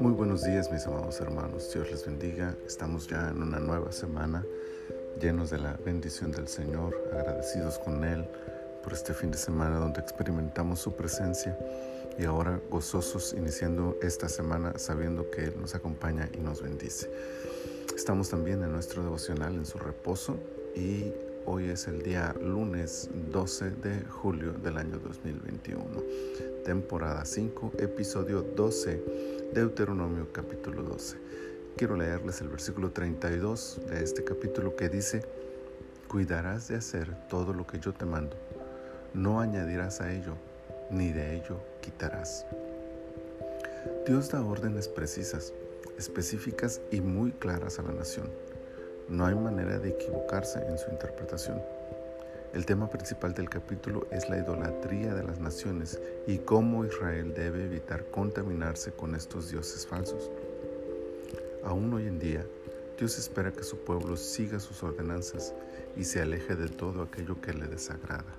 Muy buenos días mis amados hermanos, Dios les bendiga. Estamos ya en una nueva semana llenos de la bendición del Señor, agradecidos con Él por este fin de semana donde experimentamos su presencia y ahora gozosos iniciando esta semana sabiendo que Él nos acompaña y nos bendice. Estamos también en nuestro devocional en su reposo y hoy es el día lunes 12 de julio del año 2021, temporada 5, episodio 12 Deuteronomio capítulo 12. Quiero leerles el versículo 32 de este capítulo que dice, Cuidarás de hacer todo lo que yo te mando, no añadirás a ello, ni de ello quitarás. Dios da órdenes precisas, específicas y muy claras a la nación. No hay manera de equivocarse en su interpretación. El tema principal del capítulo es la idolatría de las naciones y cómo Israel debe evitar contaminarse con estos dioses falsos. Aún hoy en día, Dios espera que su pueblo siga sus ordenanzas y se aleje de todo aquello que le desagrada.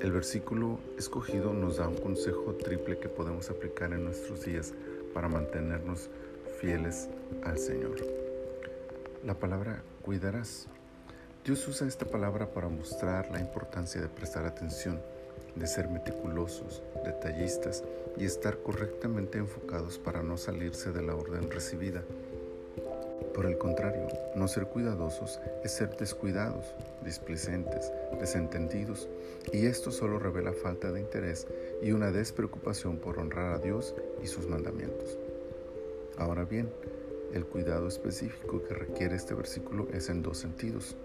El versículo escogido nos da un consejo triple que podemos aplicar en nuestros días para mantenernos fieles al Señor. La palabra cuidarás Dios usa esta palabra para mostrar la importancia de prestar atención, de ser meticulosos, detallistas y estar correctamente enfocados para no salirse de la orden recibida. Por el contrario, no ser cuidadosos es ser descuidados, displicentes, desentendidos, y esto solo revela falta de interés y una despreocupación por honrar a Dios y sus mandamientos. Ahora bien, el cuidado específico que requiere este versículo es en dos sentidos.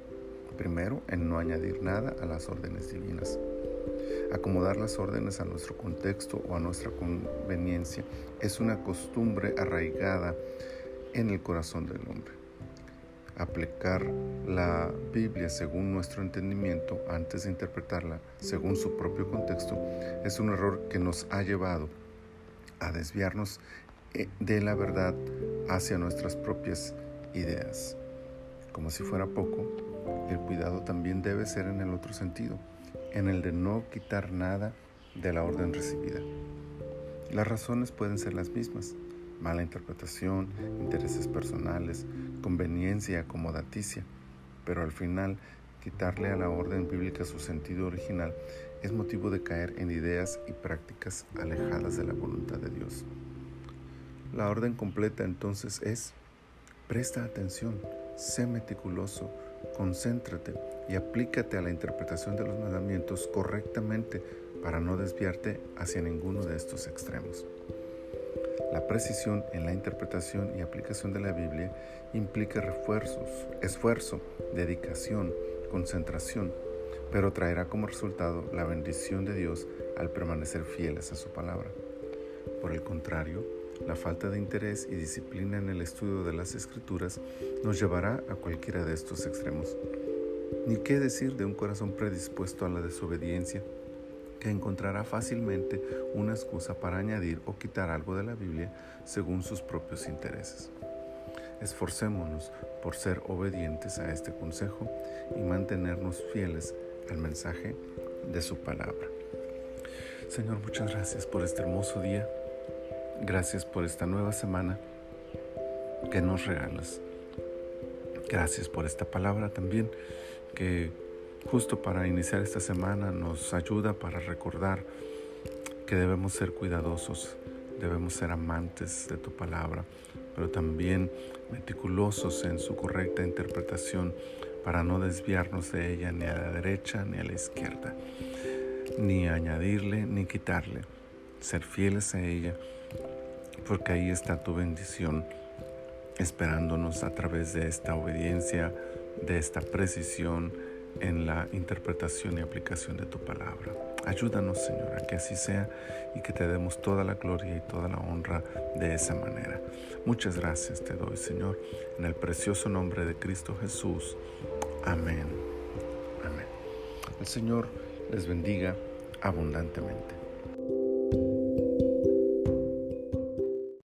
Primero, en no añadir nada a las órdenes divinas. Acomodar las órdenes a nuestro contexto o a nuestra conveniencia es una costumbre arraigada en el corazón del hombre. Aplicar la Biblia según nuestro entendimiento antes de interpretarla según su propio contexto es un error que nos ha llevado a desviarnos eh, de la verdad hacia nuestras propias ideas. Como si fuera poco, el cuidado también debe ser en el otro sentido, en el de no quitar nada de la orden recibida. Las razones pueden ser las mismas, mala interpretación, intereses personales, conveniencia acomodaticia, pero al final quitarle a la orden bíblica su sentido original es motivo de caer en ideas y prácticas alejadas de la voluntad de Dios. La orden completa entonces es, presta atención, sé meticuloso, concéntrate y aplícate a la interpretación de los mandamientos correctamente para no desviarte hacia ninguno de estos extremos. La precisión en la interpretación y aplicación de la Biblia implica refuerzos, esfuerzo, dedicación, concentración, pero traerá como resultado la bendición de Dios al permanecer fieles a su palabra. Por el contrario, la falta de interés y disciplina en el estudio de las escrituras nos llevará a cualquiera de estos extremos. Ni qué decir de un corazón predispuesto a la desobediencia que encontrará fácilmente una excusa para añadir o quitar algo de la Biblia según sus propios intereses. Esforcémonos por ser obedientes a este consejo y mantenernos fieles al mensaje de su palabra. Señor, muchas gracias por este hermoso día Gracias por esta nueva semana que nos regalas. Gracias por esta palabra también que justo para iniciar esta semana nos ayuda para recordar que debemos ser cuidadosos, debemos ser amantes de tu palabra, pero también meticulosos en su correcta interpretación para no desviarnos de ella ni a la derecha ni a la izquierda, ni añadirle ni quitarle, ser fieles a ella porque ahí está tu bendición esperándonos a través de esta obediencia, de esta precisión en la interpretación y aplicación de tu palabra. Ayúdanos, Señor, a que así sea y que te demos toda la gloria y toda la honra de esa manera. Muchas gracias te doy, Señor, en el precioso nombre de Cristo Jesús. Amén. Amén. El Señor les bendiga abundantemente.